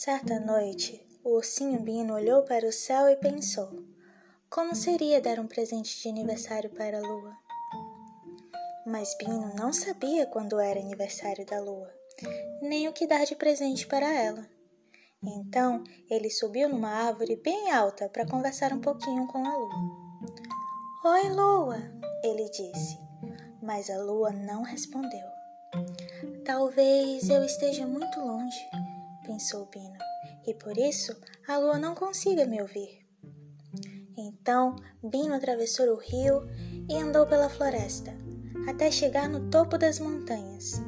Certa noite, o ursinho Bino olhou para o céu e pensou: como seria dar um presente de aniversário para a lua? Mas Bino não sabia quando era aniversário da lua, nem o que dar de presente para ela. Então ele subiu numa árvore bem alta para conversar um pouquinho com a lua. Oi, lua, ele disse, mas a lua não respondeu. Talvez eu esteja muito longe, pensou Bino, e por isso a lua não consiga me ouvir. Então Bino atravessou o rio e andou pela floresta, até chegar no topo das montanhas.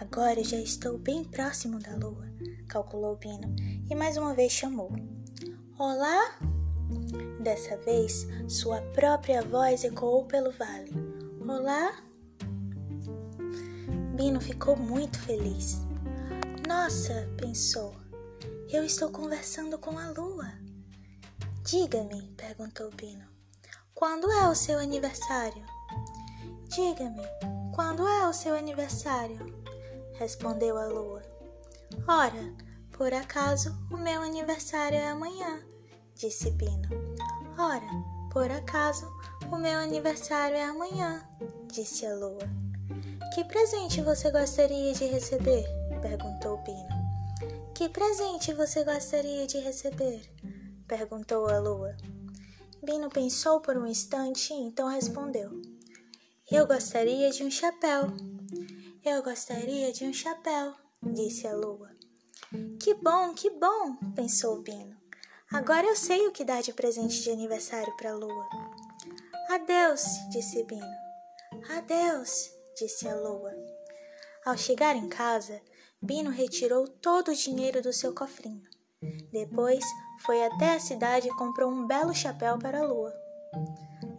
Agora já estou bem próximo da lua, calculou Bino e mais uma vez chamou. Olá! Dessa vez, sua própria voz ecoou pelo vale. Olá! Bino ficou muito feliz. Nossa, pensou, eu estou conversando com a lua. Diga-me, perguntou Bino, quando é o seu aniversário? Diga-me, quando é o seu aniversário? Respondeu a lua. Ora, por acaso o meu aniversário é amanhã, disse Bino. Ora, por acaso o meu aniversário é amanhã, disse a lua. Que presente você gostaria de receber? Perguntou Bino. Que presente você gostaria de receber? perguntou a lua. Bino pensou por um instante e então respondeu: Eu gostaria de um chapéu. Eu gostaria de um chapéu, disse a lua. Que bom, que bom, pensou Bino. Agora eu sei o que dar de presente de aniversário para a lua. Adeus, disse Bino. Adeus, disse a lua. Ao chegar em casa, Bino retirou todo o dinheiro do seu cofrinho. Depois foi até a cidade e comprou um belo chapéu para a lua.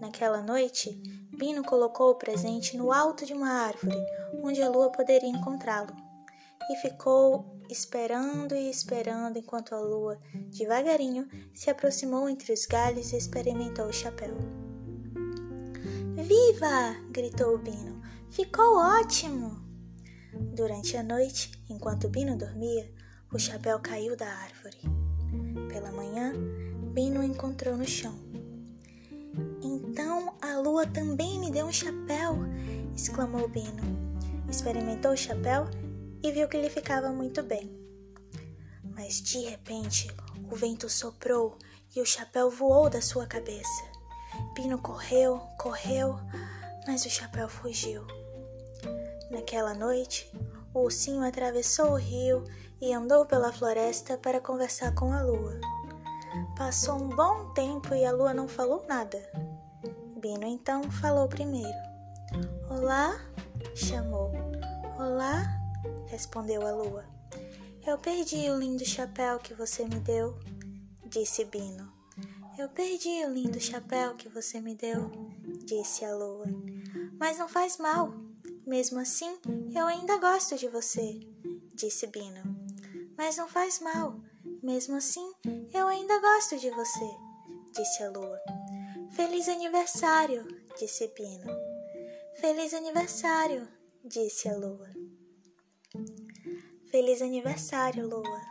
Naquela noite, Bino colocou o presente no alto de uma árvore, onde a lua poderia encontrá-lo, e ficou esperando e esperando enquanto a lua, devagarinho, se aproximou entre os galhos e experimentou o chapéu. Viva! gritou Bino. Ficou ótimo! Durante a noite, enquanto Bino dormia, o chapéu caiu da árvore. Pela manhã, Bino o encontrou no chão. Então a lua também me deu um chapéu! exclamou Bino. Experimentou o chapéu e viu que lhe ficava muito bem. Mas de repente o vento soprou e o chapéu voou da sua cabeça. Bino correu, correu, mas o chapéu fugiu. Naquela noite, o ursinho atravessou o rio e andou pela floresta para conversar com a lua. Passou um bom tempo e a lua não falou nada. Bino então falou primeiro. Olá, chamou. Olá, respondeu a lua. Eu perdi o lindo chapéu que você me deu, disse Bino. Eu perdi o lindo chapéu que você me deu, disse a lua. Mas não faz mal. Mesmo assim, eu ainda gosto de você, disse Bino. Mas não faz mal. Mesmo assim, eu ainda gosto de você, disse a lua. Feliz aniversário, disse Bino. Feliz aniversário, disse a lua. Feliz aniversário, lua.